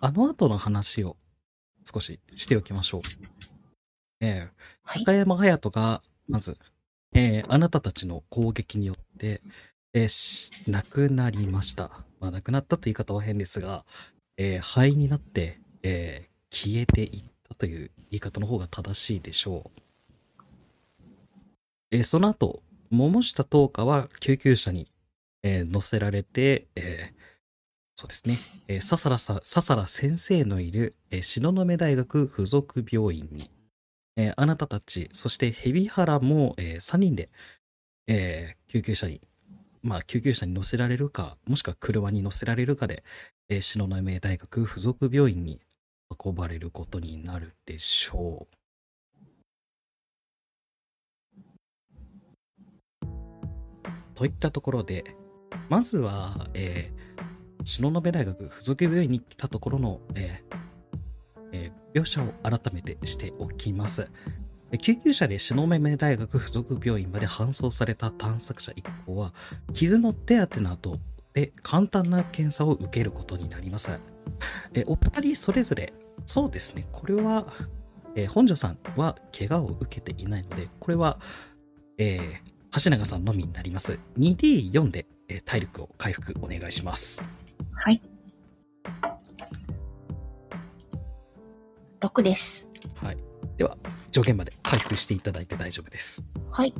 あの後の話を少ししておきましょう。えー、はい。高山隼人が、まず、えーあなたたちの攻撃によって、えーし亡くなりました。まあ、亡くなったという言い方は変ですが、えー灰になって、えー消えていったという言い方の方が正しいでしょう。えーその後、桃下東花は救急車に、えー乗せられて、えーそうですね、えー、笹原さん、笹原先生のいる、えー東雲大学附属病院に、えーあなたたち、そして蛇原も、え3人で、えー救急車に、まあ、救急車に乗せられるか、もしくは車に乗せられるかで、えー東雲大学附属病院に運ばれることになるでしょう。といったところで、まずは、えー東雲大学附属病院に来たところの、えーえー描写を改めてしておきます。救急車で東雲大学附属病院まで搬送された探索者一行は、傷の手当てなどで簡単な検査を受けることになります。えお二人それぞれ、そうですね、これは、えー本庄さんは怪我を受けていないので、これは、えー橋永さんのみになります。2D4 で、えー体力を回復お願いします。はい。6です。はい。では、上限まで回復していただいて大丈夫です。はい。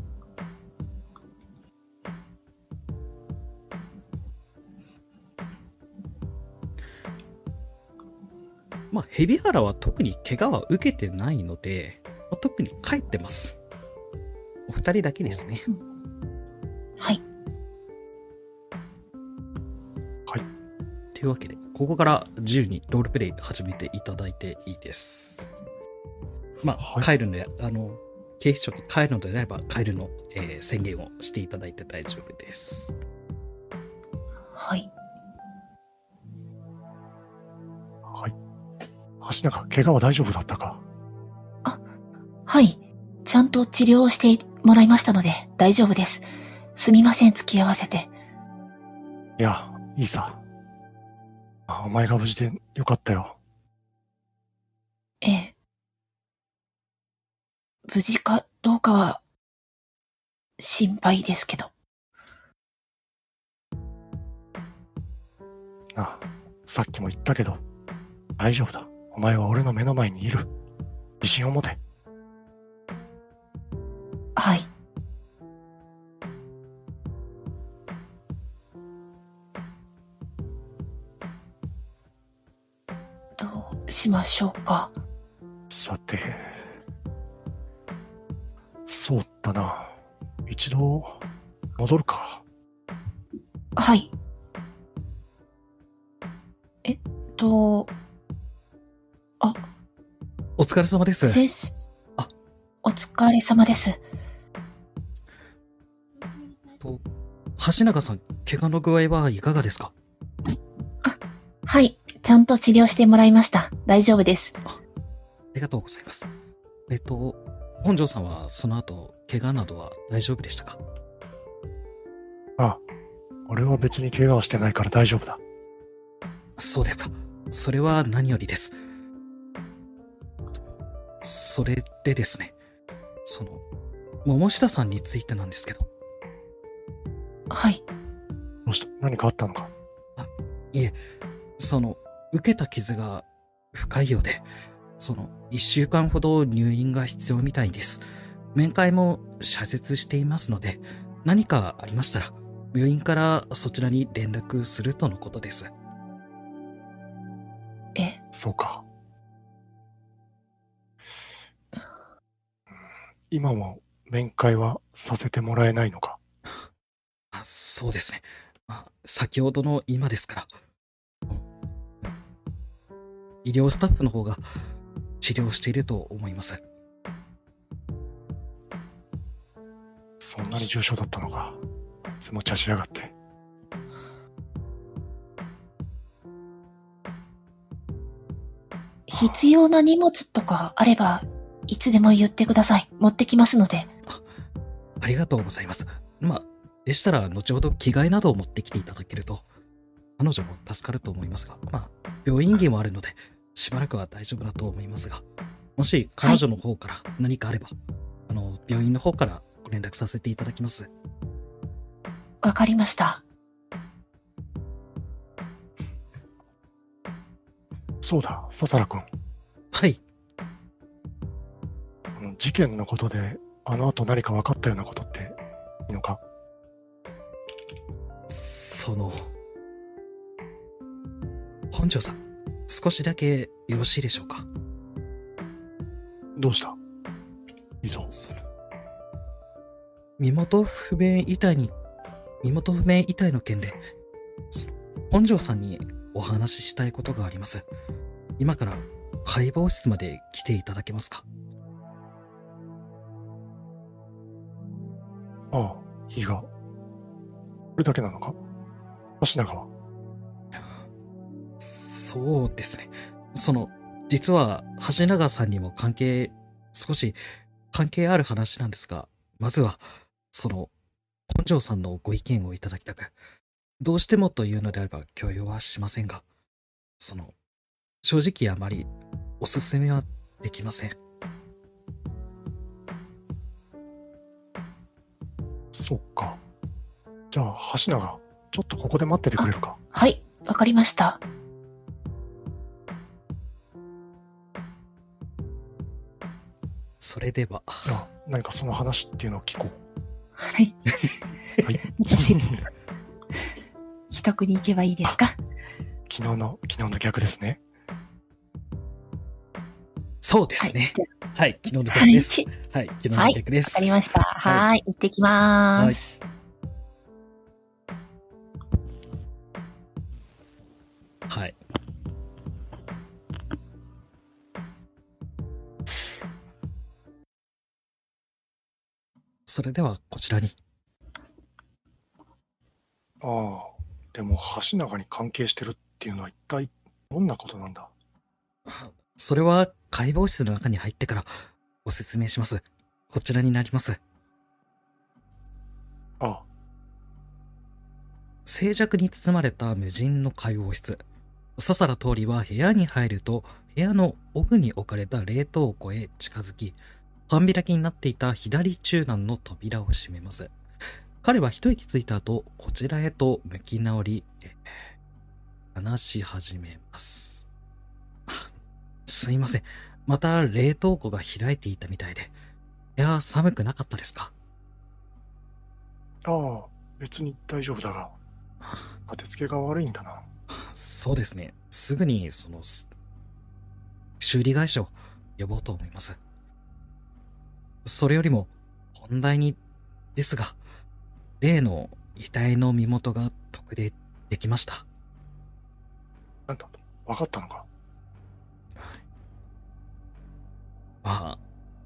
まあ、ヘビハラは特に怪我は受けてないので、まあ特に帰ってます。お二人だけですね。はい。というわけで、ここから自由にロールプレイ始めていただいていいです。まあ、はい帰るので、あの、警視庁に帰るのであれば、帰るの、えー宣言をしていただいて大丈夫です。はい。はい。橋中、怪我は大丈夫だったか？はい。ちゃんと治療をしてもらいましたので大丈夫です。すみません、付き合わせて。いや、いいさ。あお前が無事でよかったよ。ええ。無事かどうかは、心配ですけど。なあ、さっきも言ったけど、大丈夫だ。お前は俺の目の前にいる。自信を持て。はい。しましょうか。さて。そうだな。一度、戻るか。はい。えっと、お疲れ様です。先生。あお疲れ様です。と橋永さん、怪我の具合はいかがですか？はい。ちゃんと治療してもらいました。大丈夫です。ありがとうございます。えっと、本庄さんはその後、怪我などは大丈夫でしたか？ああ、俺は別に怪我をしてないから大丈夫だ。そうですか。それは何よりです。それでですね、その、桃下さんについてなんですけど、はい。どうした？何かあったのか？いえ、その、受けた傷が深いようで、その、一週間ほど入院が必要みたいです。面会も謝絶していますので、何かありましたら、病院からそちらに連絡するとのことです。え、そうか。今も面会はさせてもらえないのか？あそうですね。まあ、先ほどの今ですから。医療スタッフの方が治療していると思います。そんなに重症だったのか。いつも茶しやがって。必要な荷物とかあれば、いつでも言ってください。持ってきますので。ありがとうございます。まあ、でしたら後ほど着替えなどを持ってきていただけると、彼女も助かると思いますが、まあ、病院着もあるので、しばらくは大丈夫だと思いますが、もし彼女の方から何かあれば、あの、病院の方からご連絡させていただきます。わかりました。そうだ、笹原君。はい。あの事件のことで、あの後何か分かったようなことっていいのか？その、本庄さん、少しだけよろしいでしょうか？どうした？いい身元不明遺体に、身元不明遺体の件で、本庄さんにお話ししたいことがあります。今から解剖室まで来ていただけますか？ああ、いいが。これだけなのか？橋永は？そうですね。その、実は、橋永さんにも関係、少し関係ある話なんですが、まずは、その、本庄さんのご意見をいただきたく、どうしてもというのであれば許容はしませんが、その、正直あまりおすすめはできません。そっか。じゃあ、橋永、ちょっとここで待っててくれるかはい、わかりました。それでは、あ、何かその話っていうのを聞こはい。う。はい。私、秘匿に行けばいいですか？昨日の、昨日の逆ですね。そうですね。じゃはい、昨日の。逆です。はい、昨日の逆です。わかりました。はいはい、行ってきまーす。それではこちらに。ああ、でも橋永に関係してるっていうのは一体どんなことなんだ？それは解剖室の中に入ってからご説明します。こちらになります。ああ、静寂に包まれた無人の解剖室。笹原通りは部屋に入ると、部屋の奥に置かれた冷凍庫へ近づき、半開きになっていた左中段の扉を閉めます。彼は一息ついた後、こちらへと向き直り、えー話し始めます。あすいません。また冷凍庫が開いていたみたいで。いや、寒くなかったですか？ああ、別に大丈夫だが、当てつけが悪いんだな。そうですね。すぐに、その、す修理会社を呼ぼうと思います。それよりも、本題に、ですが、例の遺体の身元が特定できました。なんだ分かったのか？まあ、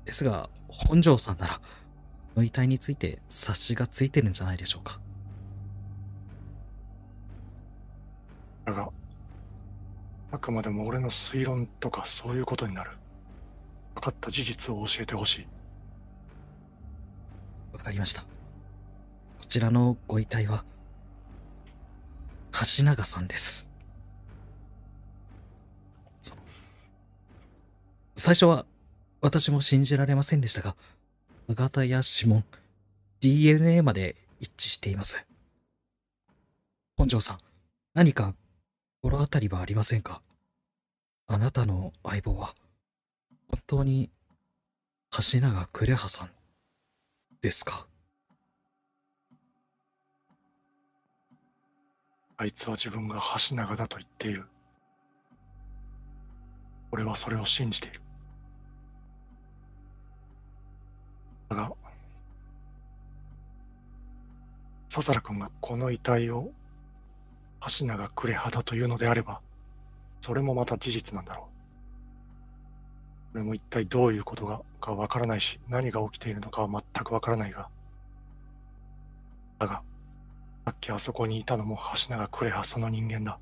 ですが、本庄さんなら、この遺体について察しがついてるんじゃないでしょうか。だが、あくまでも俺の推論とかそういうことになる。分かった事実を教えてほしい。かりました。こちらのご遺体は、橋永さんです。その最初は私も信じられませんでしたが、歯型や指紋、DNA まで一致しています。本庄さん、何か心当たりはありませんか？あなたの相棒は、本当に橋永呉葉さんですか？あいつは自分が橋長だと言っている。俺はそれを信じている。だが、笹原君がこの遺体を橋長呉葉だというのであれば、それもまた事実なんだろう。俺も一体どういうことがかわからないし、何が起きているのかは全くわからないが。だが、さっきあそこにいたのも橋永呉葉その人間だ。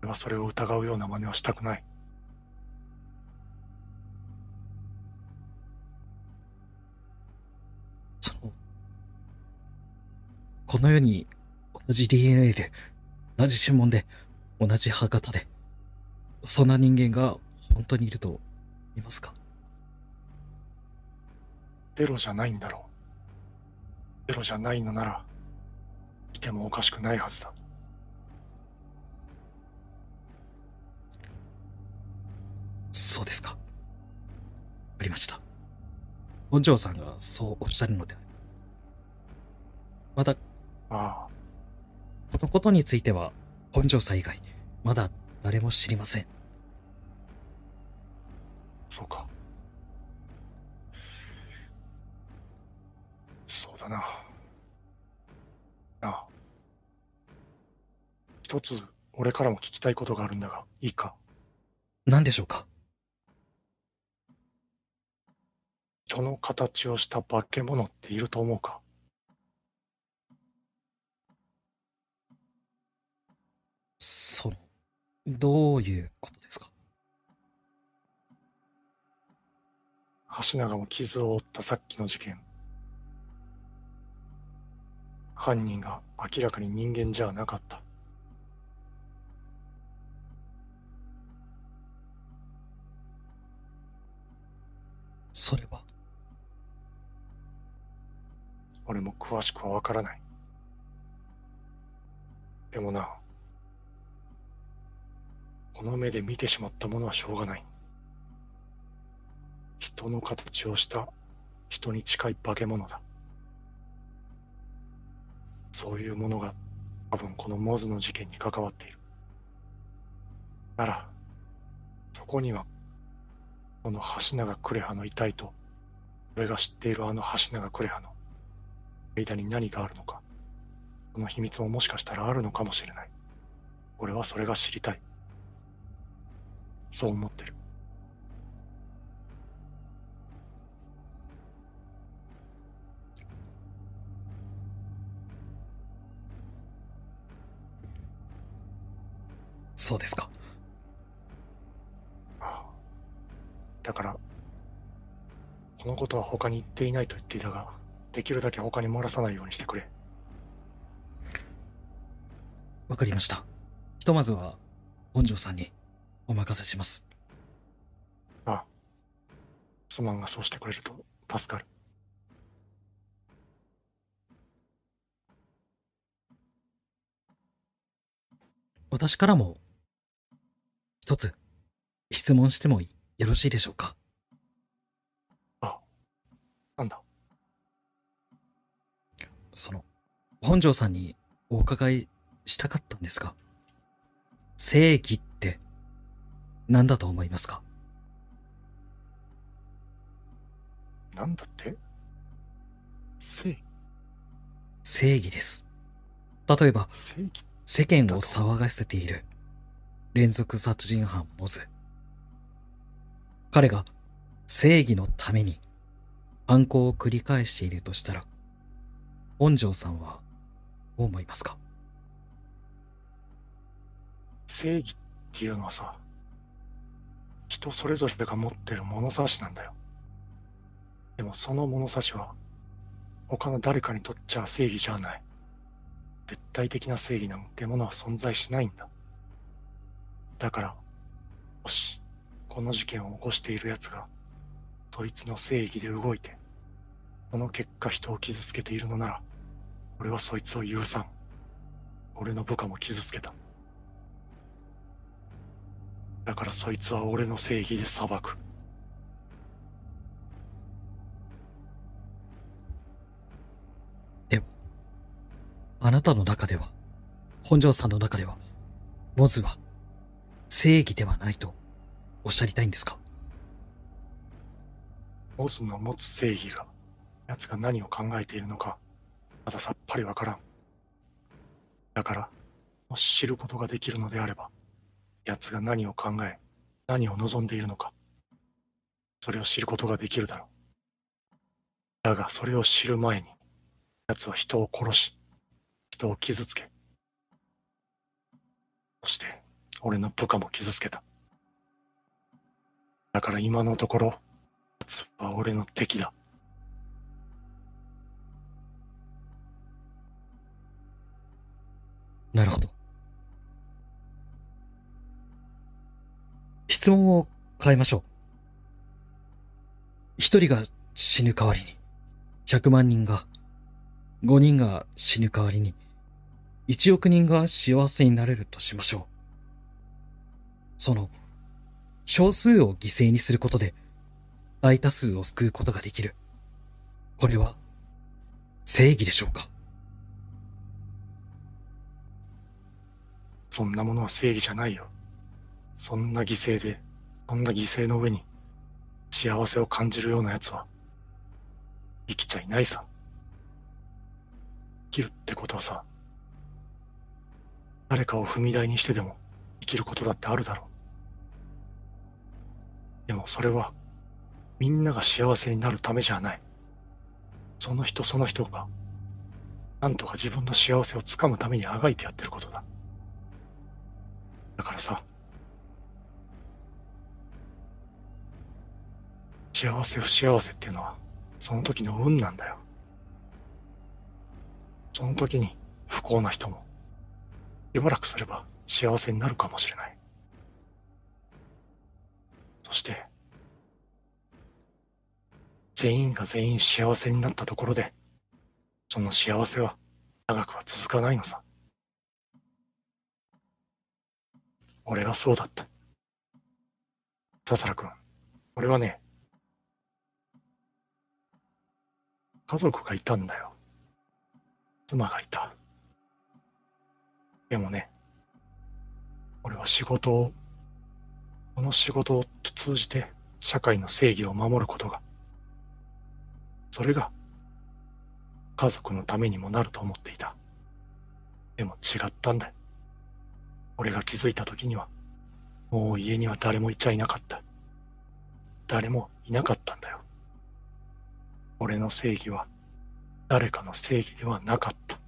俺はそれを疑うような真似はしたくない。その、この世に同じ DNA で、同じ指紋で、同じ歯型で、そんな人間が本当にいると言いますか？ゼロじゃないんだろう。ゼロじゃないのなら、いてもおかしくないはずだ。そうですか。わかりました。本庄さんがそうおっしゃるのでまた、こああ、のことについては、本庄さん以外、まだ誰も知りません。そうか。そうだな。なあ。一つ、俺からも聞きたいことがあるんだが、いいか？何でしょうか？人の形をした化け物っていると思うか？その、どういうことですか？橋永も傷を負ったさっきの事件。犯人が明らかに人間じゃなかった。それは、俺も詳しくはわからない。でもな、この目で見てしまったものはしょうがない。人の形をした人に近い化け物だ。そういうものが多分このモズの事件に関わっている。なら、そこには、この橋永クレハの遺体と、俺が知っているあの橋永クレハの間に何があるのか、その秘密ももしかしたらあるのかもしれない。俺はそれが知りたい。そう思ってる。そうですか。ああだから、このことは他に言っていないと言っていたが、できるだけ他に漏らさないようにしてくれ。わかりました。ひとまずは、本庄さんにお任せします。ああ。すまんがそうしてくれると助かる。私からも、一つ、質問してもよろしいでしょうか？なんだ？その、本庄さんにお伺いしたかったんですが、正義って何だと思いますか？なんだって？正義？正義です。例えば、世間を騒がせている連続殺人犯モズ。彼が正義のために犯行を繰り返しているとしたら、本庄さんはどう思いますか？正義っていうのはさ、人それぞれが持ってる物差しなんだよ。でもその物差しは、他の誰かにとっちゃ正義じゃない。絶対的な正義なんてものは存在しないんだ。だから、もし、この事件を起こしている奴が、そいつの正義で動いて、その結果人を傷つけているのなら、俺はそいつを許さん。俺の部下も傷つけた。だからそいつは俺の正義で裁く。あなたの中では、本庄さんの中では、モズは正義ではないとおっしゃりたいんですか？モズの持つ正義が、奴が何を考えているのか、まださっぱりわからん。だから、もし知ることができるのであれば、奴が何を考え、何を望んでいるのか、それを知ることができるだろう。だが、それを知る前に、奴は人を殺し、人を傷つけ、そして、俺の部下も傷つけた。だから今のところ、奴は俺の敵だ。なるほど。質問を変えましょう。一人が死ぬ代わりに、100万人が、5人が死ぬ代わりに、1億人が幸せになれるとしましょう。その、少数を犠牲にすることで、大多数を救うことができる。これは、正義でしょうか？そんなものは正義じゃないよ。そんな犠牲で、そんな犠牲の上に幸せを感じるような奴は生きちゃいないさ。生きるってことはさ、誰かを踏み台にしてでも生きることだってあるだろう。でもそれはみんなが幸せになるためじゃない。その人その人がなんとか自分の幸せをつかむためにあがいてやってることだ。だからさ、幸せ不幸せっていうのは、その時の運なんだよ。その時に不幸な人も、しばらくすれば幸せになるかもしれない。そして、全員が全員幸せになったところで、その幸せは長くは続かないのさ。俺はそうだった。笹原君、俺はね、家族がいたんだよ。妻がいた。でもね、俺は仕事を、この仕事を通じて社会の正義を守ることが、それが家族のためにもなると思っていた。でも違ったんだ。俺が気づいた時には、もう家には誰もいちゃいなかった。誰もいなかったんだよ。俺の正義は誰かの正義ではなかった。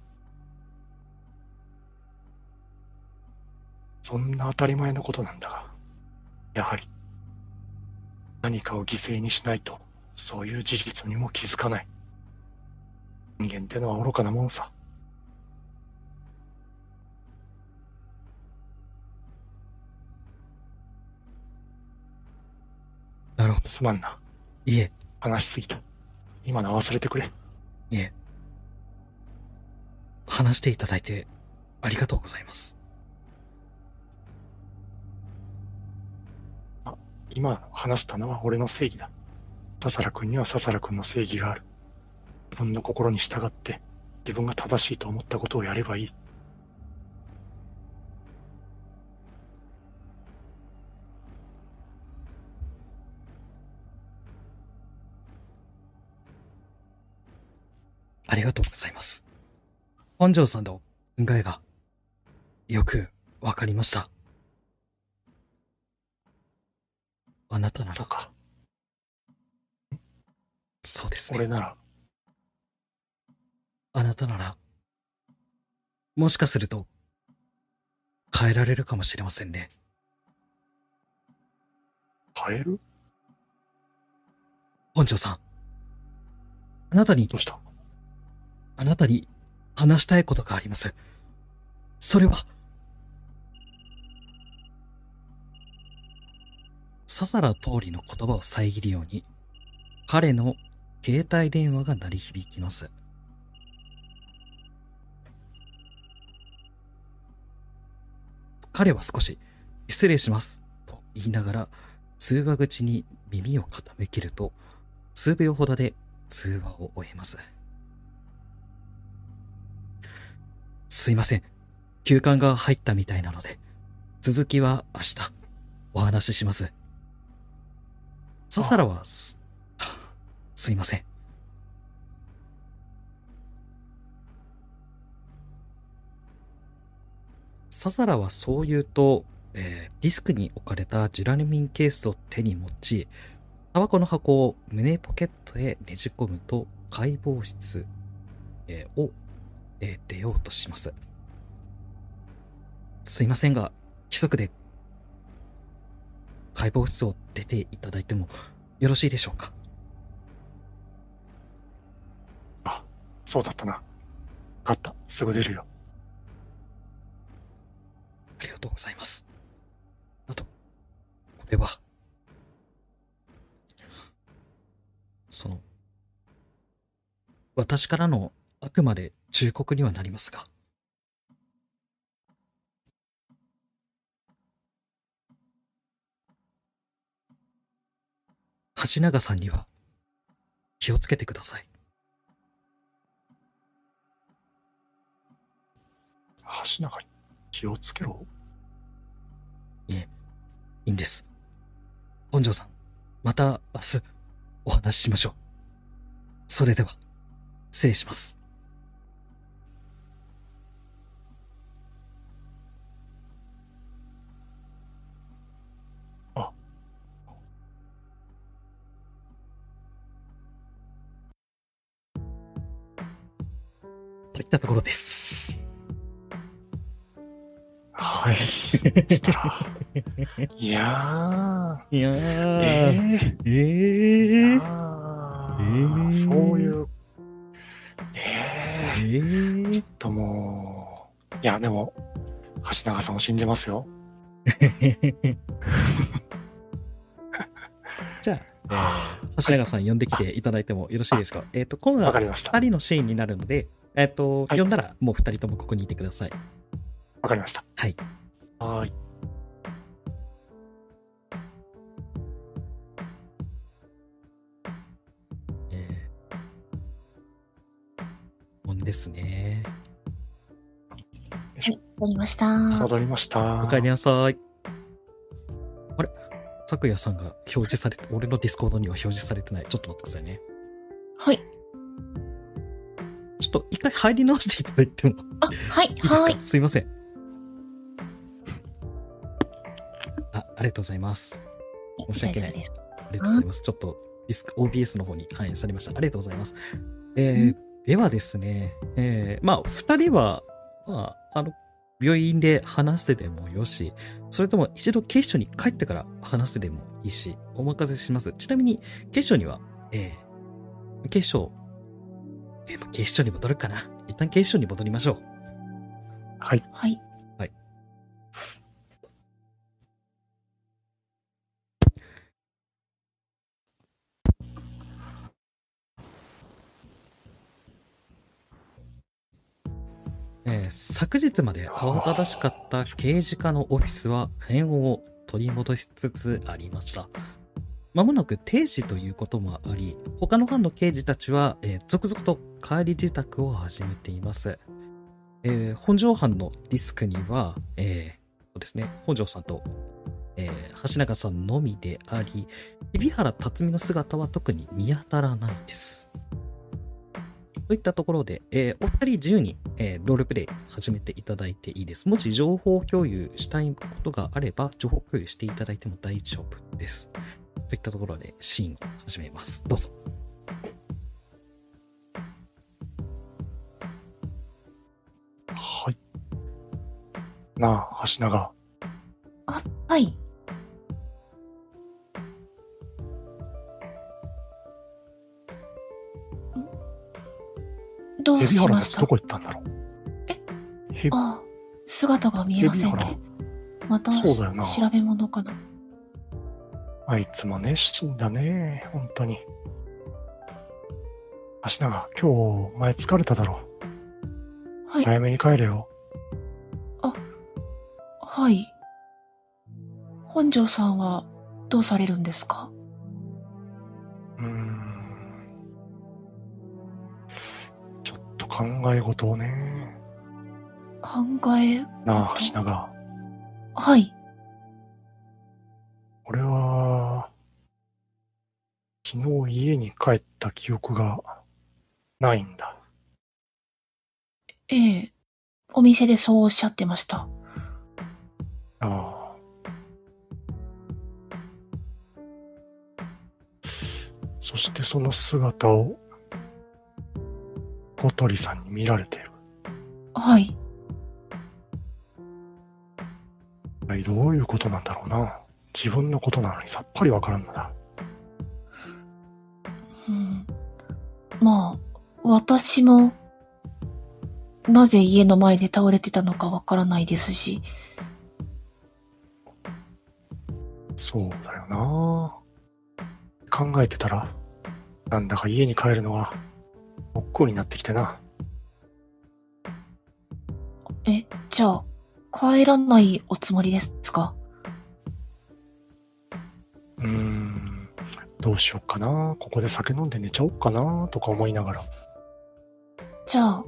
そんな当たり前のことなんだが、やはり何かを犠牲にしないと、そういう事実にも気づかない。人間ってのは愚かなもんさ。なるほど。すまんな。いえ、話しすぎた。今の忘れてくれ。いえ。話していただいてありがとうございます。今話したのは俺の正義だ。笹原君には笹原君の正義がある。自分の心に従って、自分が正しいと思ったことをやればいい。ありがとうございます。本庄さんの考えがよくわかりました。あなたなら、そうか。そうですね。俺なら、あなたなら、もしかすると、変えられるかもしれませんね。変える？本庄さん。あなたにどうした？あなたに話したいことがあります。それは、笹原通りの言葉を遮るように、彼の携帯電話が鳴り響きます。彼は少し、失礼します、と言いながら、通話口に耳を傾けると、数秒ほどで通話を終えます。すいません。休館が入ったみたいなので、続きは明日、お話しします。笹原はす、すいません。笹原はそう言うと、えーディスクに置かれたジュラルミンケースを手に持ち、タバコの箱を胸ポケットへねじ込むと解剖室、えーを、えー出ようとします。すいませんが、規則で解剖室を出ていただいてもよろしいでしょうか？あ、そうだったな。分かった。すぐ出るよ。ありがとうございます。あと、ここれは、その、私からのあくまで忠告にはなりますが、橋永さんには気をつけてください。橋中に気をつけろ？いえ、いいんです。本庄さん、また明日お話ししましょう。それでは、失礼します。といったところです。はい。いやいやー。ー、ええー、ー、あえーーそういう。ええー、ちょーっ、ともう。いや、でも、橋永さんを信じますよ。じゃあ、えー、橋永さん呼んできていただいてもよろしいですか？えっ、と、今度はわかりました。2人のシーンになるので、えっ、と、はい呼んだらもう2人ともここにいてください。わかりました。はい。はーい。えー、もんですね。はい、わかりました。戻りました。お帰りなさい。あれ？咲夜さんが表示されて、俺のディスコードには表示されてない。ちょっと待ってくださいね。はい。ちょっと一回入り直していただいてもあ、はい、いいですか？はい。すいません。あ、ありがとうございます。申し訳ないです。ありがとうございます。ちょっとディスク OBS の方に反映されました。ありがとうございます。えーではですね、えーまあ、二人は、まあ、あの、病院で話してでもよし、それとも一度警視庁に帰ってから話してでもいいし、お任せします。ちなみに、警視庁には、えー警視庁、でも警視庁に戻るかな。一旦警視庁に戻りましょう。はい。はい。えー昨日まで慌ただしかった刑事課のオフィスは変を取り戻しつつありました。まもなく定時ということもあり、他の班の刑事たちは、えー続々と帰り自宅を始めています。えー本庄班のディスクには、えーそうですね、本庄さんと、えー橋中さんのみであり、海老原辰巳の姿は特に見当たらないです。といったところで、えお二人自由に、えーロールプレイ始めていただいていいです。もし情報共有したいことがあれば、情報共有していただいても大丈夫です。といったところでシーンを始めます。どうぞ。はい。なあ、橋永。はい。ん？どうしました？どこ行ったんだろう？え？あ、姿が見えませんね。またそうだよな調べ物かな。あいつも熱心だね。本当に。橋永、今日、お前疲れただろ。はい、早めに帰れよ。はい。本庄さんはどうされるんですか？うーん。ちょっと考え事をね。考え、なあ、橋永。はい。俺は、昨日家に帰った記憶がないんだ。ええ。お店でそうおっしゃってました。ああ。そしてその姿を小鳥さんに見られている。はい。どういうことなんだろうな。自分のことなのにさっぱりわからんのだ。うん。まあ、私も、なぜ家の前で倒れてたのかわからないですし、そそうだよな考えてたら、なんだか家に帰るのが、億劫になってきてな。え、じゃあ、帰らないおつもりですか？どうしよっかな。ここで酒飲んで寝ちゃおっかな、とか思いながら。じゃあ、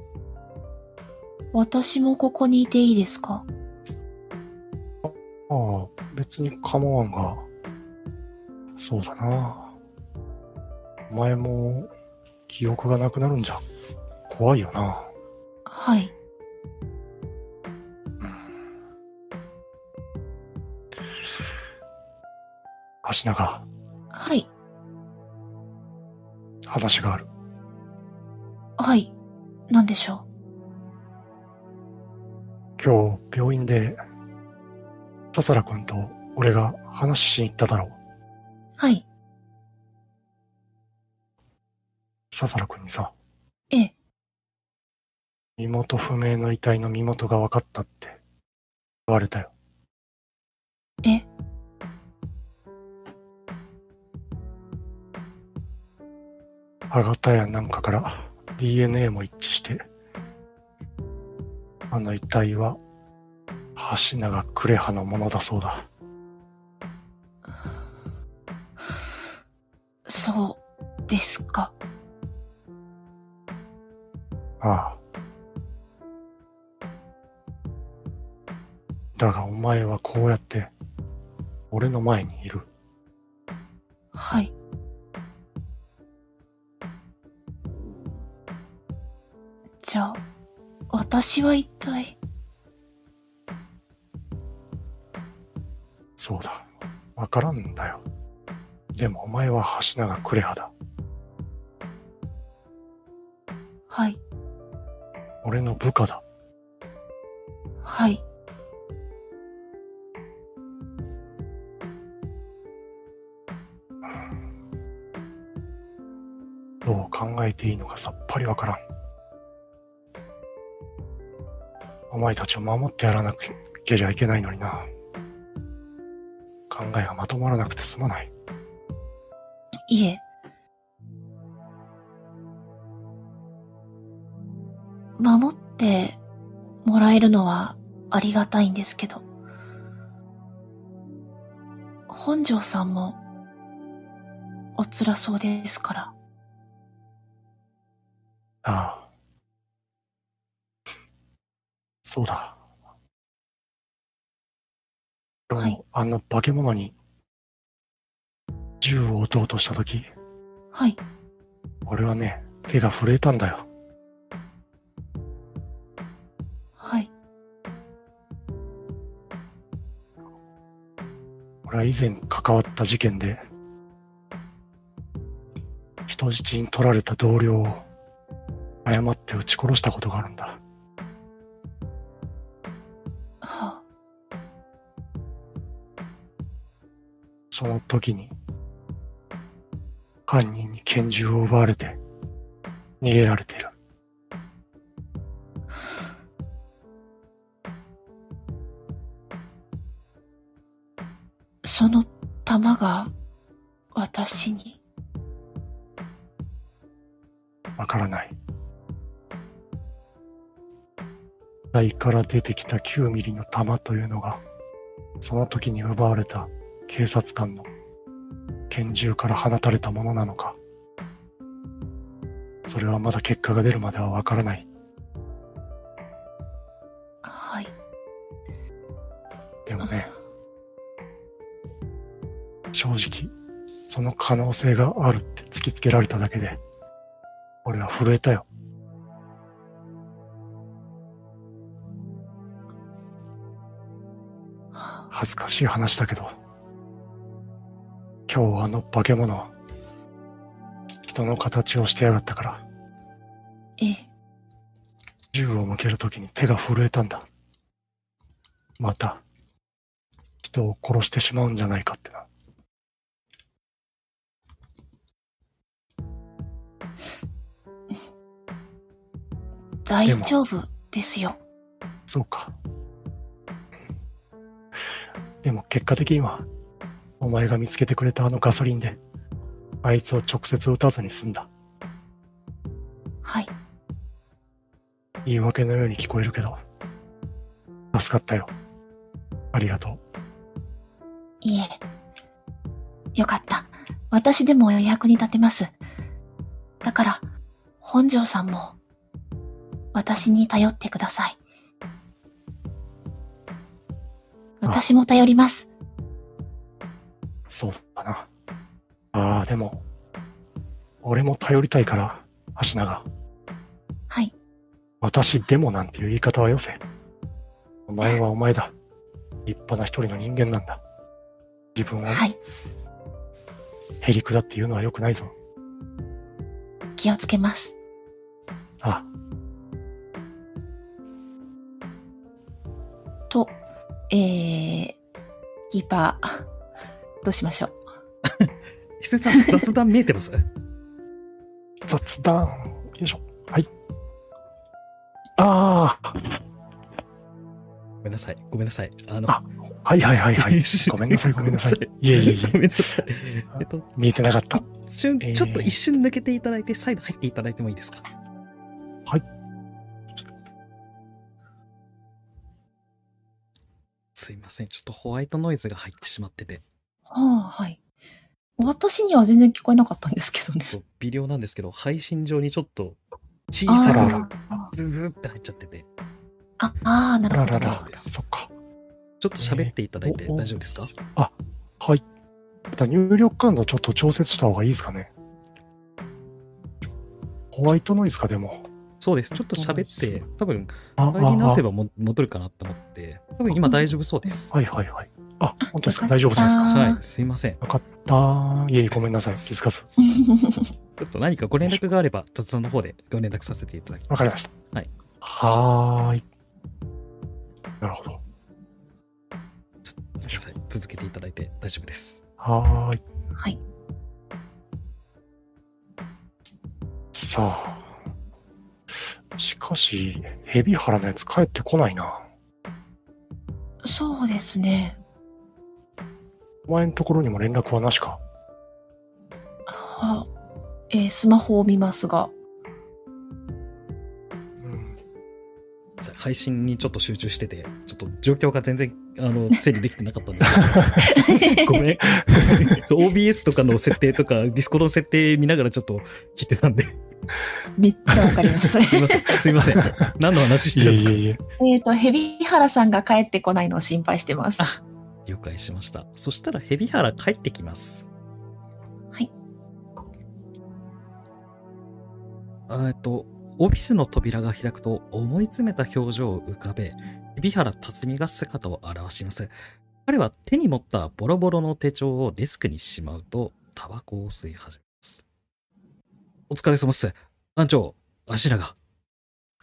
私もここにいていいですか？ああ、別に構わんが。そうだな。お前も、記憶がなくなるんじゃ、怖いよな。はい。足長、はい。話がある。はい。なんでしょ今日、病院で、笹良君と俺が話しに行っただろう。う。はい。笹良君にさ、ええ。身元不明の遺体の身元が分かったって言われたよ。え？歯型やなんかから DNA も一致して、あの遺体は橋永呉葉のものだそうだ。そうですか。ああ。だがお前はこうやって、俺の前にいる。はい。じゃあ、私は一体、そうだ。わからんんだよ。でもお前は橋永呉葉だ。はい。俺の部下だ。はい。どう考えていいのかさっぱりわからん。お前たちを守ってやらなけりゃいけないのにな。考えがまとまらなくてすまない。いえ。守ってもらえるのはありがたいんですけど。本庄さんもお辛そうですから。ああ。そうだ。今日、はいあの化け物に銃を撃とうとしたとき、はい。俺はね、手が震えたんだよ。はい。俺は以前関わった事件で、人質に取られた同僚を誤って撃ち殺したことがあるんだ。その時に、犯人に拳銃を奪われて、逃げられている。その弾が私に？わからない。台から出てきた9ミリの弾というのが、その時に奪われた警察官の拳銃から放たれたものなのか。それはまだ結果が出るまではわからない。はい。でもね、正直、その可能性があるって突きつけられただけで、俺は震えたよ。恥ずかしい話だけど、今日あの化け物は、人の形をしてやがったから、ええ。銃を向けるときに手が震えたんだ。また、人を殺してしまうんじゃないかってな。大丈夫ですよ。そうか。でも結果的には、お前が見つけてくれたあのガソリンで、あいつを直接撃たずに済んだ。はい。言い訳のように聞こえるけど、助かったよ。ありがとう。いえ。よかった。私でもお役に立てます。だから、本庄さんも、私に頼ってください。私も頼ります。そうだな。ああ、でも、俺も頼りたいから、芦名。はい。私でもなんていう言い方はよせ。お前はお前だ。立派な一人の人間なんだ。自分をはい。へりくだって言うのは良くないぞ。気をつけます。あ、と、えー、キーパー、どうしましょう？ひすさん、雑談見えてます？雑談。よいしょ。はい。ああ、ごめんなさい。ごめんなさい。あの、あはいはいはいは い。ごめんなさい、ごめんなさい。いえいえいえ、ごめんなさい。えっと、見えてなかった。一瞬、えーちょっと一瞬抜けていただいて、再度入っていただいてもいいですか？はい。すいません。ちょっとホワイトノイズが入ってしまってて、はあ、はい。私には全然聞こえなかったんですけどね。微量なんですけど、配信上にちょっと小さらくあズズーって入っちゃってて、あ、あーなあるほど。らららそっか。ちょっと喋っていただいてえーお大丈夫ですか？あ、はい。入力感度ちょっと調節した方がいいですかね。ホワイトノイズかでも。そうです。ちょっと喋って、多分、あ、帰り直せあばも戻るかなと思って、多分今大丈夫そうです。はいはいはい。あ、本当ですか？大丈夫ですか？はい、すいません。よかった。いえいえ、ごめんなさい。気づかず。ちょっと何かご連絡があれば、雑談の方でご連絡させていただきます。わかりました。はい。はーい。なるほど。ごめんなさい。続けていただいて大丈夫です。はーい。はい。さあ。しかし、ヘビ原のやつ帰ってこないな。そうですね。お前のところにも連絡はなしか？はあ、えースマホを見ますが。うん。さ配信にちょっと集中してて、ちょっと状況が全然、あの、整理できてなかったんですけど、ごめん。OBS とかの設定とか、ディスコードの設定見ながらちょっと聞いてたんで、めっちゃわかります。すいません。すいません。何の話しいてるのかえいえいえ。えっと、海老原さんが帰ってこないのを心配してます。あ了解しました。そしたら、ヘビハラ帰ってきます。はい。あえっと、オフィスの扉が開くと思い詰めた表情を浮かべ、海老原辰巳が姿を現します。彼は手に持ったボロボロの手帳をデスクにしまうと、タバコを吸い始めます。お疲れ様っす。団長、足長。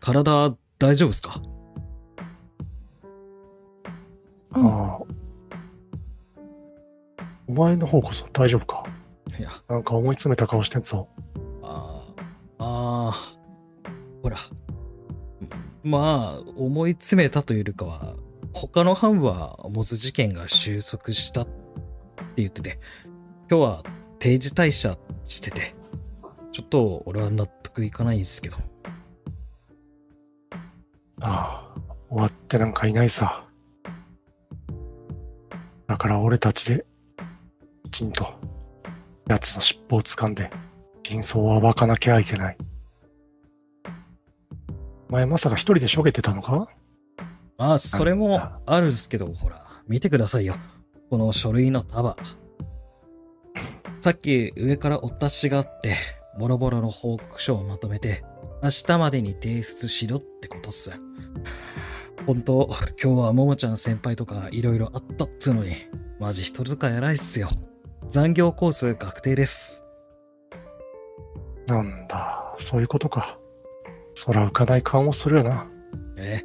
体、大丈夫っすか？うん。ああ。お前の方こそ大丈夫か？いや、なんか思い詰めた顔してんぞ。ああ、ああ、ほら。まあ、思い詰めたというよりかは、他の班はモズ事件が収束したって言ってて、今日は定時退社してて、ちょっと俺は納得いかないんですけど。ああ、終わってなんかいないさ。だから俺たちで、きちんと、奴の尻尾を掴んで、真相を暴かなきゃいけない。お前まさか一人でしょげてたのか？まあ、それもあるんですけど、ほら、見てくださいよ。この書類の束。さっき上からお達しがあって、ボロボロの報告書をまとめて、明日までに提出しろってことっす。本当今日はももちゃん先輩とか色々あったっつうのに、マジ人使い偉いっすよ。残業コース確定です。なんだ、そういうことか。そら浮かない顔もするよな。え？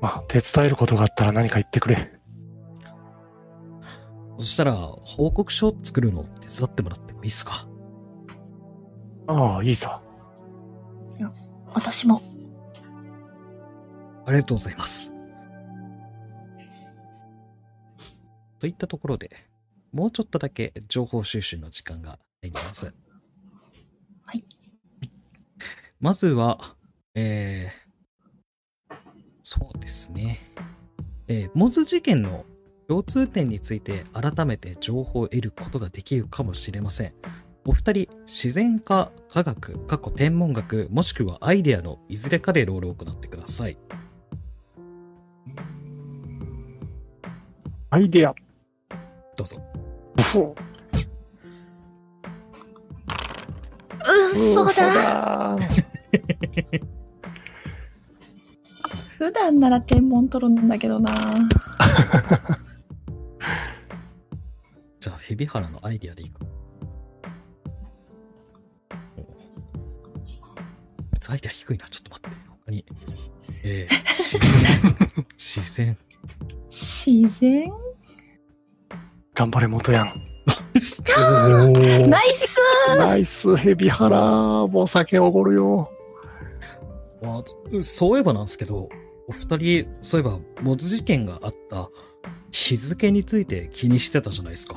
まあ、手伝えることがあったら何か言ってくれ。そしたら、報告書を作るの手伝ってもらってもいいっすか？ああ、いいさ。私も。ありがとうございます。といったところで、もうちょっとだけ情報収集の時間が入ります。はい。まずは、えー、そうですね。えー、モズ事件の共通点について改めて情報を得ることができるかもしれません。お二人、自然科、科学、過去天文学、もしくはアイデアのいずれかでロールを行ってください。アイデア。どうぞ。ふう嘘だだ普段なら天文取るんだけどな じゃあ、ヘビハラのアイデアでいく。アイデア低いな。ちょっと待って。他に。えー、自然。自然。自然？頑張れ、元ヤン。ナイスナイス、ヘビハラ。もう酒おごるよ。あそういえばなんですけど、お二人、そういえば、モズ事件があった日付について気にしてたじゃないですか。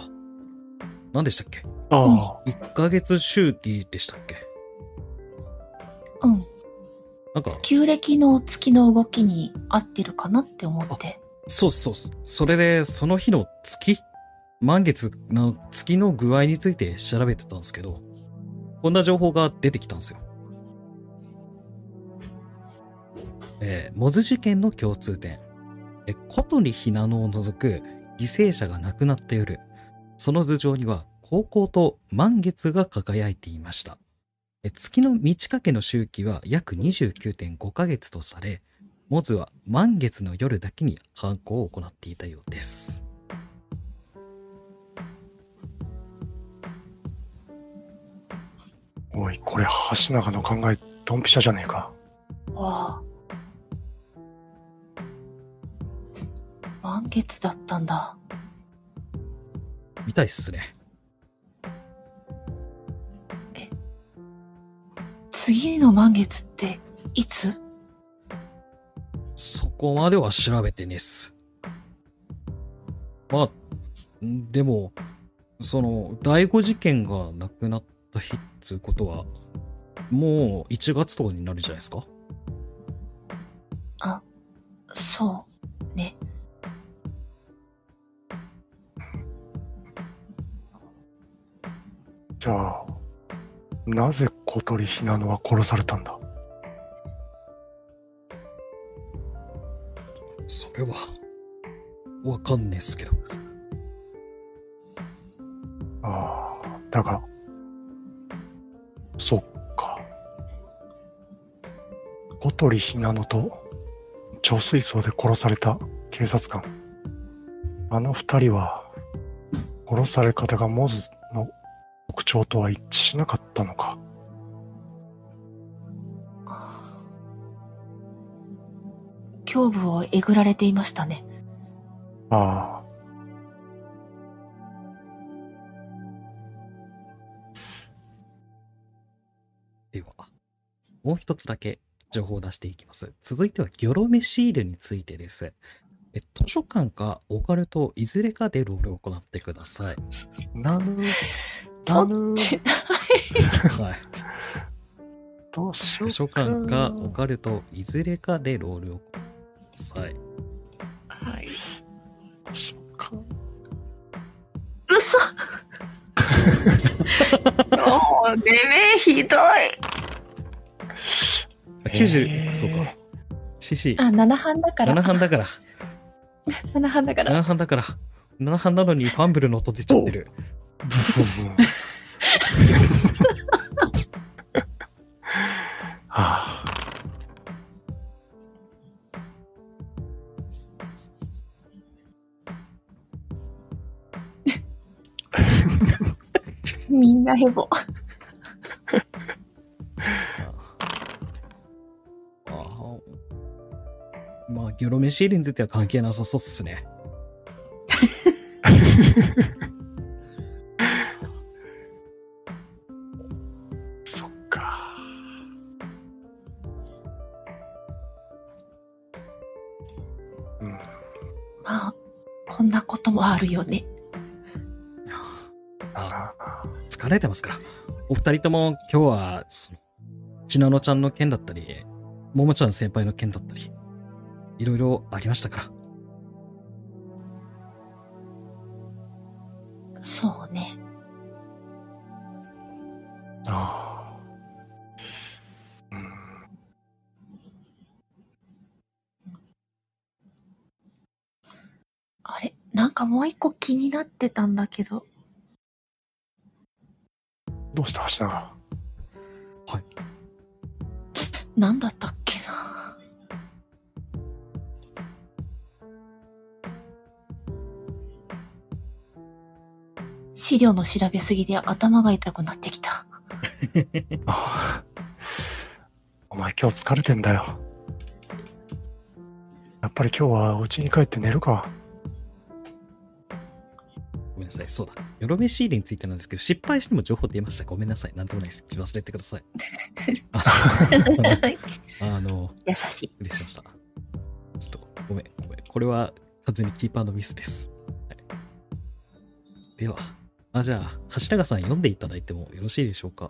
何でしたっけ？ああ、?1 ヶ月周期でしたっけ？うん。なんか、旧暦の月の動きに合ってるかなって思って。そうそうそう。それで、その日の月満月の月の具合について調べてたんですけど、こんな情報が出てきたんですよ。えーモズ事件の共通点。え、小鳥ひなのを除く犠牲者が亡くなった夜、その頭上には高校と満月が輝いていました。え月の満ち欠けの周期は約29.5ヶ月とされ、モズは満月の夜だけに犯行を行っていたようです。おい、これ、橋永の考え、ドンピシャじゃねえか。わあ。満月だったんだ。みたいっすね。次の満月って、いつ？そこまでは調べてねっす。まあ、んでも、その、第五事件がなくなった日っつうことは、もう1月とかになるじゃないですか？あ、そう、ね。じゃあ、なぜ小鳥ひなのは殺されたんだ？それは、わかんねえっすけど。ああ、だが、そっか。小鳥ひなのと貯水槽で殺された警察官。あの二人は、殺され方がモズの特徴とは一致しなかったのか。胸部をえぐられていましたね。ああ、では、もう一つだけ情報を出していきます。続いては、ギョロメシールについてです。え図書館かオカルトいずれかでロールを行ってください。なぬ、となぬ、ってはい。どうしよう図書館かオカルトいずれかでロールをください。はい。図書館嘘も う、ねめひどい。あ90、えーそうか。CC、あ、7半だから。7半だから、7半だから。7半だから、7半なのにファンブルの音出ちゃってる。ブフム。はあ、みんなヘボ。あ あまあ、ギョロメシールについては関係なさそうっすね。そっか。うん。まあ、こんなこともあるよね。あ疲れてますから。お二人とも今日は、その、ひなのちゃんの件だったり、ももちゃん先輩の件だったり、いろいろありましたから。そうね。ああ。うん。あれ？なんかもう一個気になってたんだけど。した橋永なんだったっけな資料の調べすぎで頭が痛くなってきた。あ あ。お前今日疲れてんだよ。やっぱり今日は家に帰って寝るか。なさい。そうだ。よろめシールについてなんですけど、失敗しても情報出ました。ごめんなさい。なんともないです。忘れてください。あ あの、優しい。失礼しました。ちょっと、ごめん、ごめん。これは完全にキーパーのミスです。はい、では、あ、じゃあ、橋永さん読んでいただいてもよろしいでしょうか？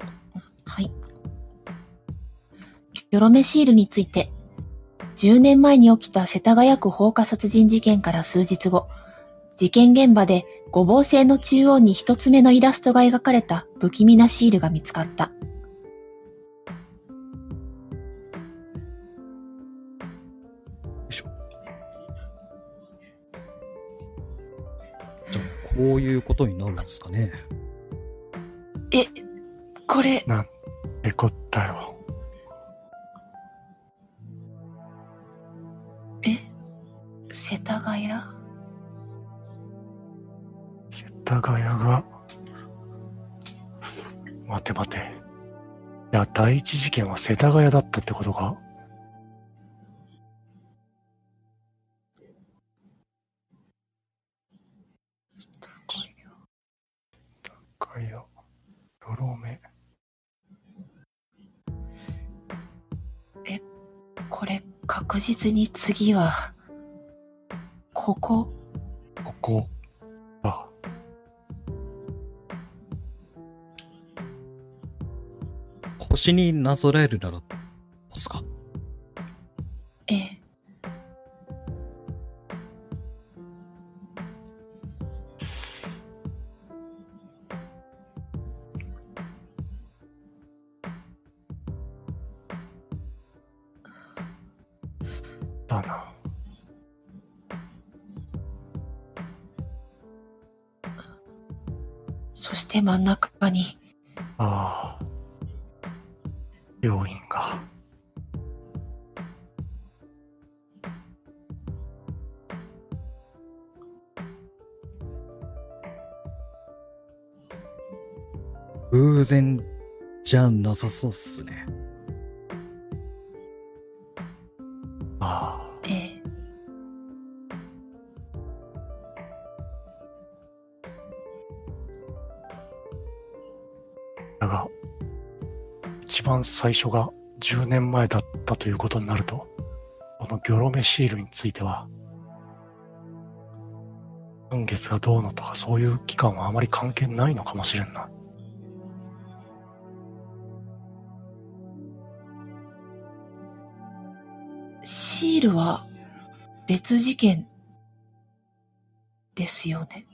はい。よろめシールについて、10年前に起きた世田谷区放火殺人事件から数日後、事件現場でごぼう製の中央に一つ目のイラストが描かれた不気味なシールが見つかった。よいしょ。じゃあ、こういうことになるんですかね。え、これ、なんてこったよ。え、世田谷？世田谷が。待て待て。いや、第一事件は世田谷だったってことか。かや、よろめ。これ確実に次は、ここ、ここ。星になぞらえるなら、さそうっすね。あええ。あ。だが、一番最初が10年前だったということになると、このギョロメシールについては、満月がどうのとかそういう期間はあまり関係ないのかもしれんな。別事件ですよね。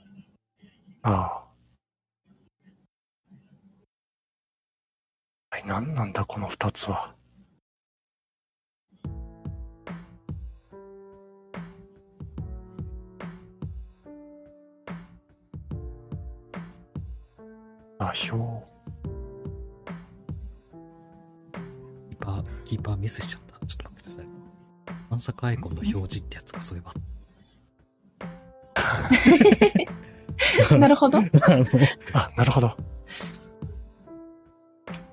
ああ。はい、何なんだこの二つは。あ、表。キーパー、キーパーミスしちゃった。ちょっと待ってください。探索アイコンの表示ってやつか、そういえば。なるほど。あなるほど。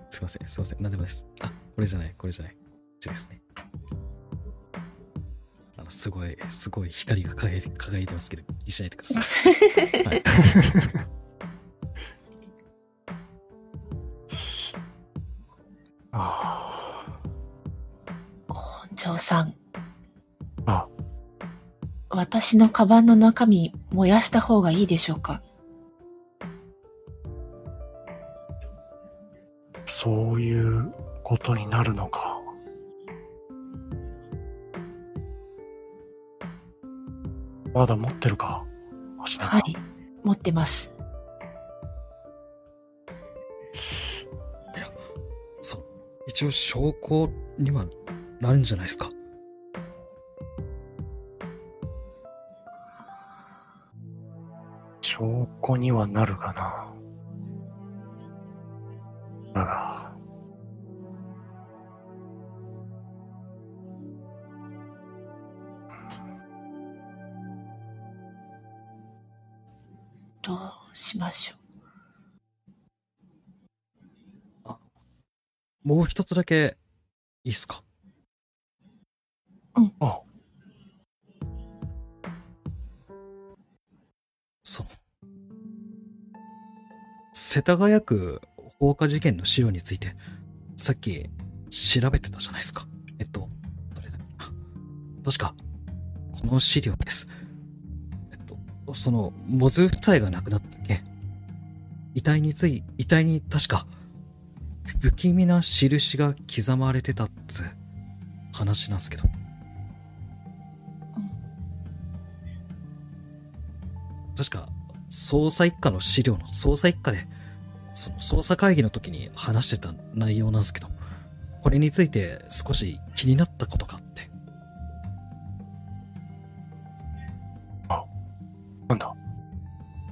すいません、すいません、なんでもです。あ、これじゃない、これじゃない。こっちですね。あの、すごい、すごい光が輝いて輝いてますけど、気にしないでください。はい。あ本庄さん、あ。あ、私のカバンの中身燃やした方がいいでしょうか？そういうことになるのか。まだ持ってるか？足長。はい。持ってます。そう。一応証拠にはなるんじゃないですか？証拠にはなるがな。だが、どうしましょもう一つだけ、いいっすか？世田谷区放火事件の資料について、さっき調べてたじゃないですか。えっと、どれだっけな。確か、この資料です。えっと、その、モズ夫妻が亡くなった件。遺体につい、遺体に確か、不気味な印が刻まれてたっつ話なんですけど。確か、捜査一課の資料の捜査一課で、その捜査会議の時に話してた内容なんですけど、これについて少し気になったことがあって。なんだ？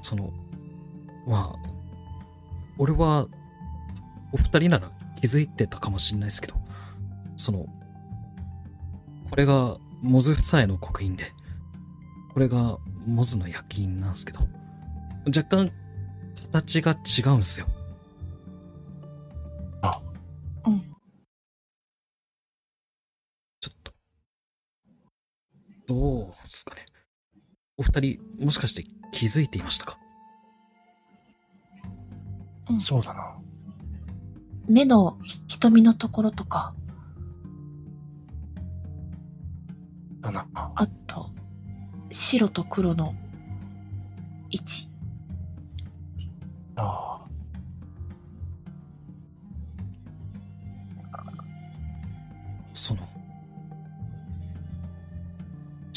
その、まあ、俺は、お二人なら気づいてたかもしれないですけど、その、これがモズ夫妻の刻印で、これがモズの焼き印なんですけど、若干形が違うんですよ。どうですかね。お二人、もしかして気づいていましたか？うん。そうだな。目の瞳のところとか、だな。あと、白と黒の位置。あそ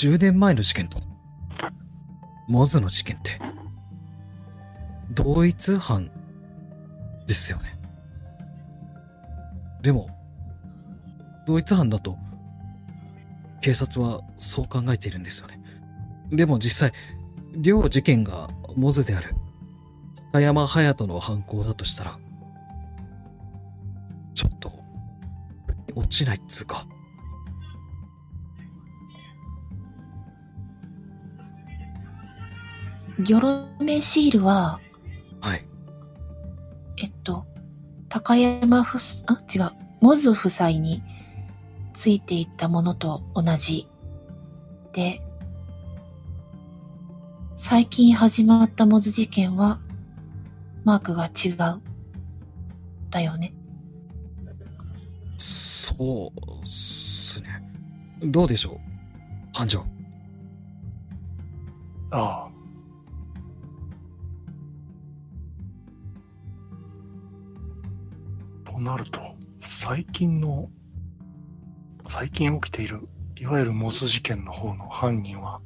10年前の事件と、モズの事件って、同一犯ですよね。でも、同一犯だと、警察はそう考えているんですよね。でも実際、両事件がモズである、高山隼人の犯行だとしたら、ちょっと、落ちないっつうか。ギョロメシールは、はい。えっと、高山夫妻、あ、違う、モズ夫妻についていったものと同じ。で、最近始まったモズ事件は、マークが違う。だよね。そうっすね。どうでしょう？班長。あ。あなると、最近の、最近起きている、いわゆるモズ事件の方の犯人は、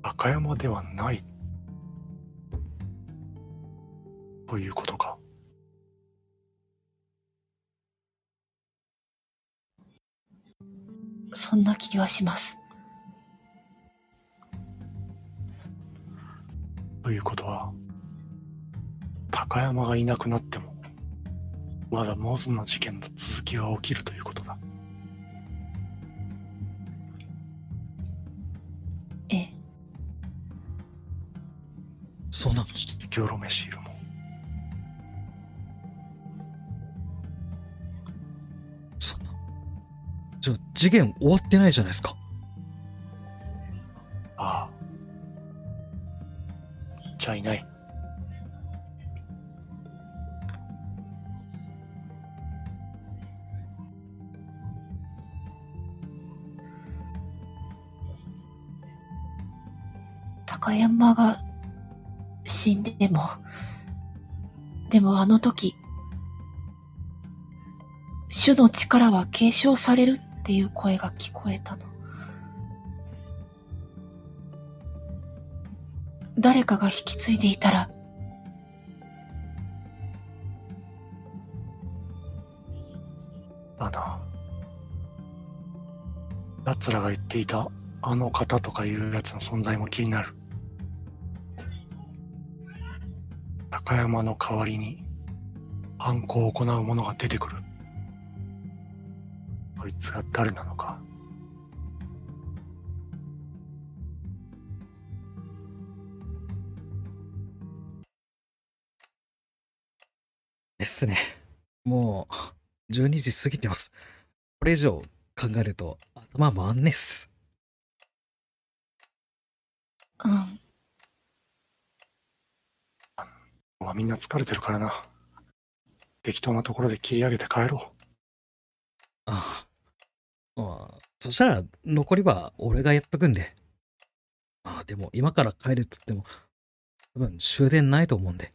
赤山ではない、ということか。そんな気はします。ということは、高山がいなくなっても、まだモズの事件の続きは起きるということだ。ええ。そうなのそしてギョロメシールも。そんな。じゃあ、事件終わってないじゃないですか。ああ。じゃあいない。高山が死んでも、でもあの時、主の力は継承されるっていう声が聞こえたの。誰かが引き継いでいたら、ただ。奴らが言っていたあの方とかいうやつの存在も気になる。高山の代わりに犯行を行う者が出てくる。こいつが誰なのか。ですね。もう、12時過ぎてます。これ以上考えると頭回んねっす。うん。まあみんな疲れてるからな。適当なところで切り上げて帰ろああ。まあ、そしたら残りは俺がやっとくんで。ああ、でも今から帰るっつっても、多分終電ないと思うんで。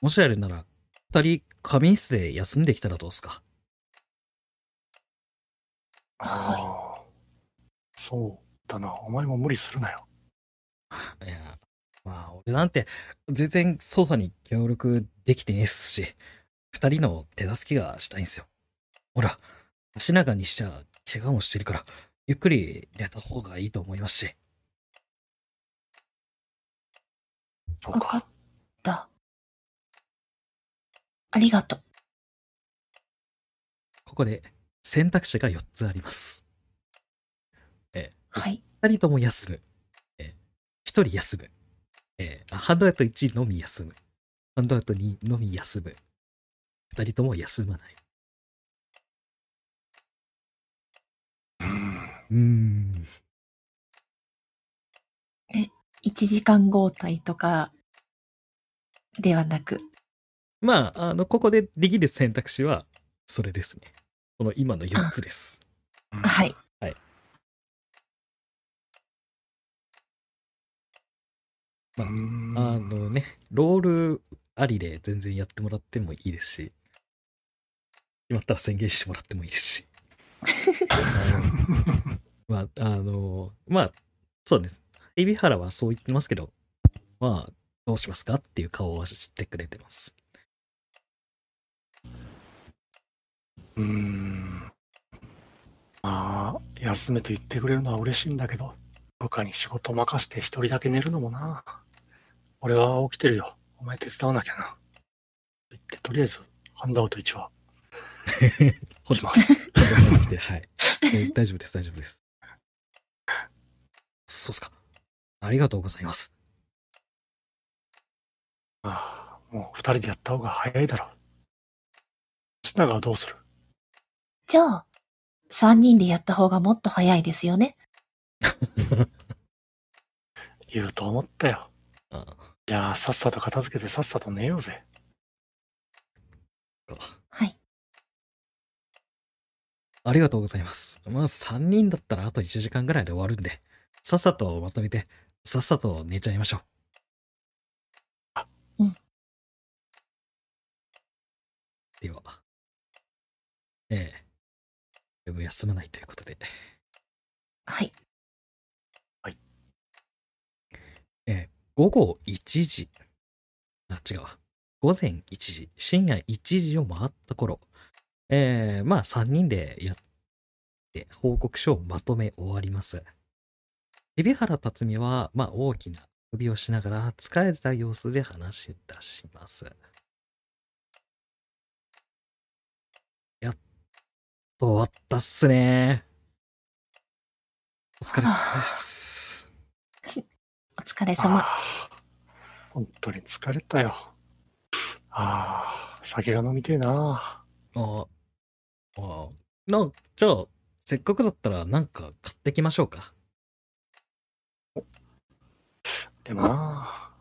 もしやるなら、二人仮眠室で休んできたらどうっすか？ああそうだな。お前も無理するなよ。いや、まあ俺なんて全然捜査に協力できてねえっすし、二人の手助けがしたいんすよ。ほら、足長にしちゃ怪我もしてるから、ゆっくり寝た方がいいと思いますし。わかっか。た。ありがとう。ここで選択肢が4つあります。えはい。ー、二人とも休む。えー、一人休む。えー、あハンドアウト1のみ休む。ハンドアウト2のみ休む。二人とも休まない。うん。うーん。1時間交代とか、ではなく？まあ、あの、ここでできる選択肢は、それですね。この今の4つです。はい。まあうんあのね、ロールありで全然やってもらってもいいですし、決まったら宣言してもらってもいいですし。まあ、あの、まあ、そうね。海老原はそう言ってますけど、まあ、どうしますかっていう顔はしてくれてます。うーん。まあ、休めと言ってくれるのは嬉しいんだけど、部下に仕事任して一人だけ寝るのもな。俺は起きてるよ。お前手伝わなきゃな。言って、とりあえず、ハンドアウト1は。本日、本日さん来て、はい、えー 大丈夫です、大丈夫です。そうっすか。ありがとうございます。ああ、もう二人でやった方が早いだろう。品川はどうする？じゃあ、3人でやった方がもっと早いですよね。言うと思ったよ。あいやー、さっさと片付けてさっさと寝ようぜ。かはい。ありがとうございます。まあ、3人だったらあと1時間ぐらいで終わるんで、さっさとまとめて、さっさと寝ちゃいましょう。うん。では、ええ、でも休まないということで、はい。えー午後1時、あ、違うわ。午前1時、深夜1時を回った頃、えー、まあ3人でやって報告書をまとめ終わります。海老原辰巳は、まあ大きな首をしながら疲れた様子で話し出します。やっと終わったっすね。お疲れ様です。お疲れ様。本当に疲れたよ。ああ、酒が飲みてえな。ああ、な、じゃあ、せっかくだったらなんか買ってきましょうか。でもな、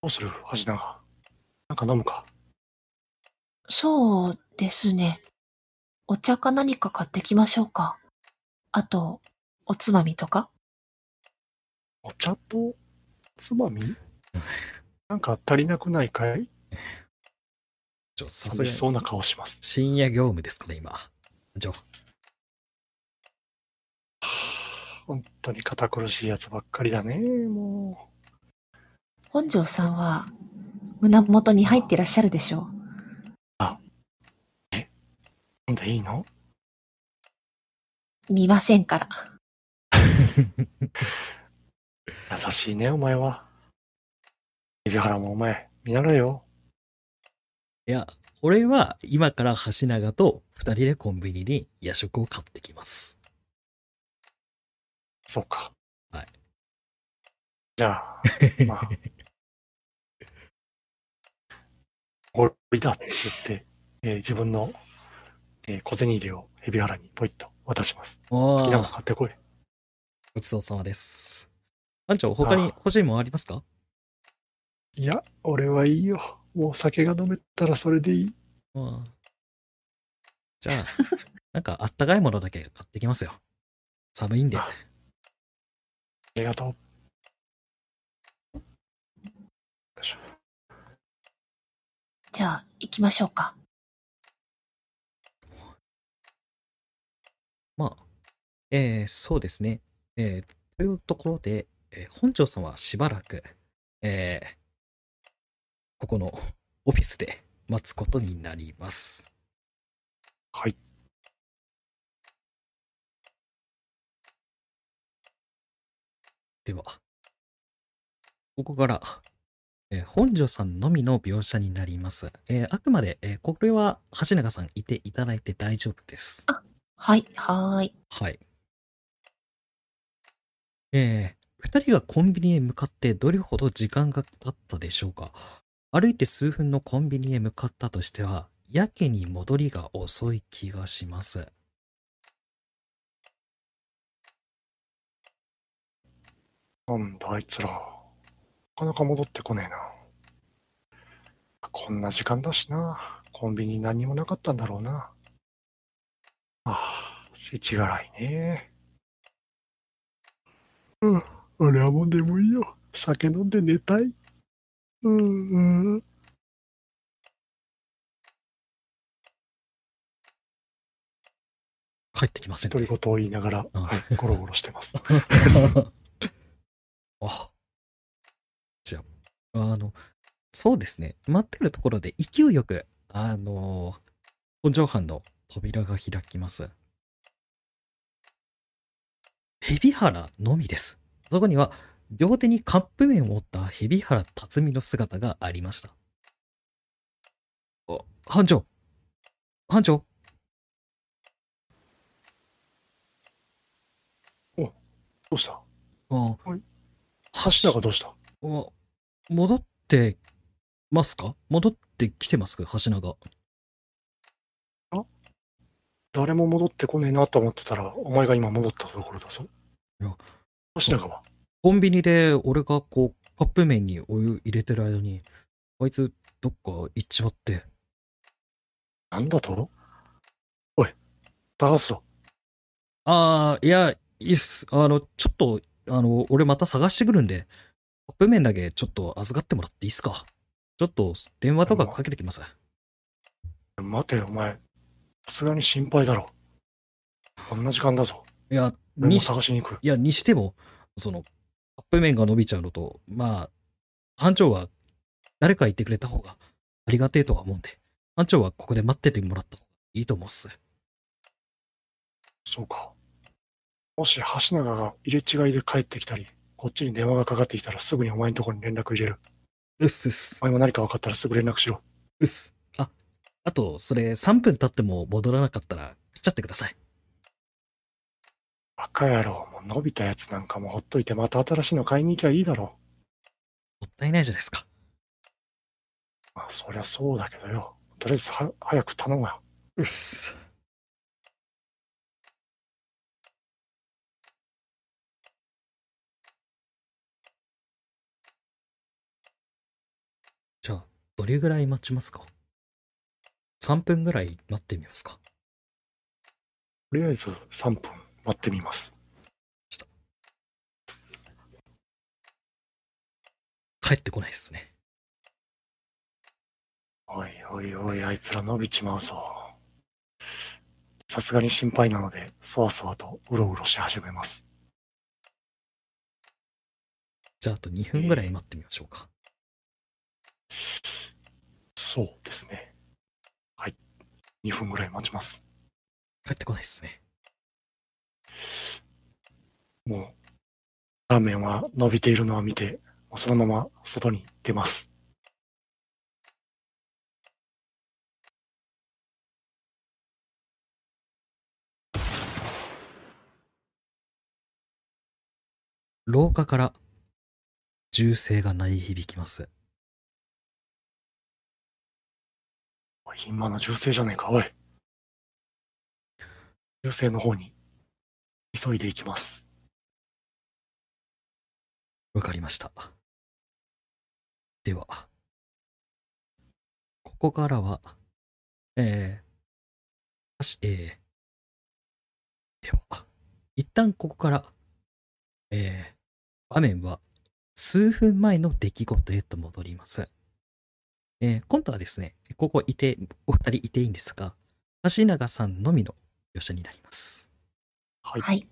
どうする橋永。なんか飲むか。そうですね。お茶か何か買ってきましょうか。あと、おつまみとかお茶とつまみ？なんか足りなくないかい？ちょ、さすがに寂しそうな顔します。深夜業務ですから、今。ちょ、本当に堅苦しいやつばっかりだね、も本庄さんは、胸元に入ってらっしゃるでしょう。う。なんでいいの？見ませんから。優しいね、お前は。海老原もお前、見習えよ。いや、俺は今から橋長と二人でコンビニに夜食を買ってきます。そうか。はい。じゃあ、まあ。ゴリだって言って、えー自分の、えー小銭入れを海老原にポイッと渡します。お好きなものー、買ってこい。ごちそうさまです。班長、他に欲しいもんありますか？いや、俺はいいよ。もう酒が飲めたらそれでいい。ああじゃあ、なんかあったかいものだけ買ってきますよ。寒いんで。あありがとう。よいしょじゃあ、行きましょうか。まあ、えー、そうですね。えー、というところで、えー本庄さんはしばらく、えー、ここの オフィスで待つことになります。はい。では、ここから、えー本庄さんのみの描写になります。えーあくまで、えーこれは橋永さんいていただいて大丈夫です。はい、はーい。はい。えー、二人がコンビニへ向かってどれほど時間が経ったでしょうか？歩いて数分のコンビニへ向かったとしては、やけに戻りが遅い気がします。なんだあいつら。なかなか戻ってこねえな。こんな時間だしな。コンビニ何もなかったんだろうな。ああ、世知辛いね。うん、俺はもう眠いよ。酒飲んで寝たい。うん、うん。帰ってきませんね。独り言を言いながら、ゴロゴロしてます。あ。じゃあ、あの、そうですね。待ってるところで勢いよく、あの、本庄藩の扉が開きます。蛇原のみです。そこには、両手にカップ麺を持った蛇原辰巳の姿がありました。あ、班長。班長。どうした？あ、はい。橋橋田がどうした？あ戻ってますか？戻ってきてます？橋長。誰も戻ってこねえなと思ってたら、お前が今戻ったところだぞ。いやコンビニで俺がこう、カップ麺にお湯入れてる間に、あいつどっか行っちまって。なんだと？おい、探すぞ。ああ、いや、いいっす。あの、ちょっと、あの、俺また探してくるんで、カップ麺だけちょっと預かってもらっていいっすか？ちょっと電話とかかけてきます。待てよ、お前。さすがに心配だろ。こんな時間だぞ。いや、にし、探しに行く。いや、にしても、その、カップ麺が伸びちゃうのと、まあ、班長は誰か言ってくれた方がありがてえとは思うんで、班長はここで待っててもらった方がいいと思うっす。そうか。もし橋永が入れ違いで帰ってきたり、こっちに電話がかかってきたらすぐにお前のところに連絡入れる。うっすうっすお。前も何か分かったらすぐ連絡しろ。うっす。あ、あと、それ3分経っても戻らなかったら、食っちゃってください。バカ野郎、もう伸びたやつなんかもほっといてまた新しいの買いに行きゃいいだろもったいないじゃないですか。う。まあ、そりゃそうだけどよ。とりあえずは早く頼むよ。うっす。じゃあ、どれぐらい待ちますか ?3 分ぐらい待ってみますかとりあえず3分待ってみます。帰ってこないですね。おいおいおい、あいつら伸びちまうぞ。さすがに心配なので、そわそわとうろうろし始めます。じゃああと2分ぐらい待ってみましょうか。そうですね。はい。2分ぐらい待ちます。帰ってこないですね。もう、ラーメンは伸びているのは見て、もうそのまま外に出ます。廊下から銃声が鳴り響きます。今の銃声じゃねえか、おい。銃声の方に急いでいきます。わかりました。では、ここからは、えー、し、えー、では、一旦ここから、えー、場面は数分前の出来事へと戻ります。えー、今度はですね、ここいて、お二人いていいんですが、橋永さんのみの描写になります。はい。はい。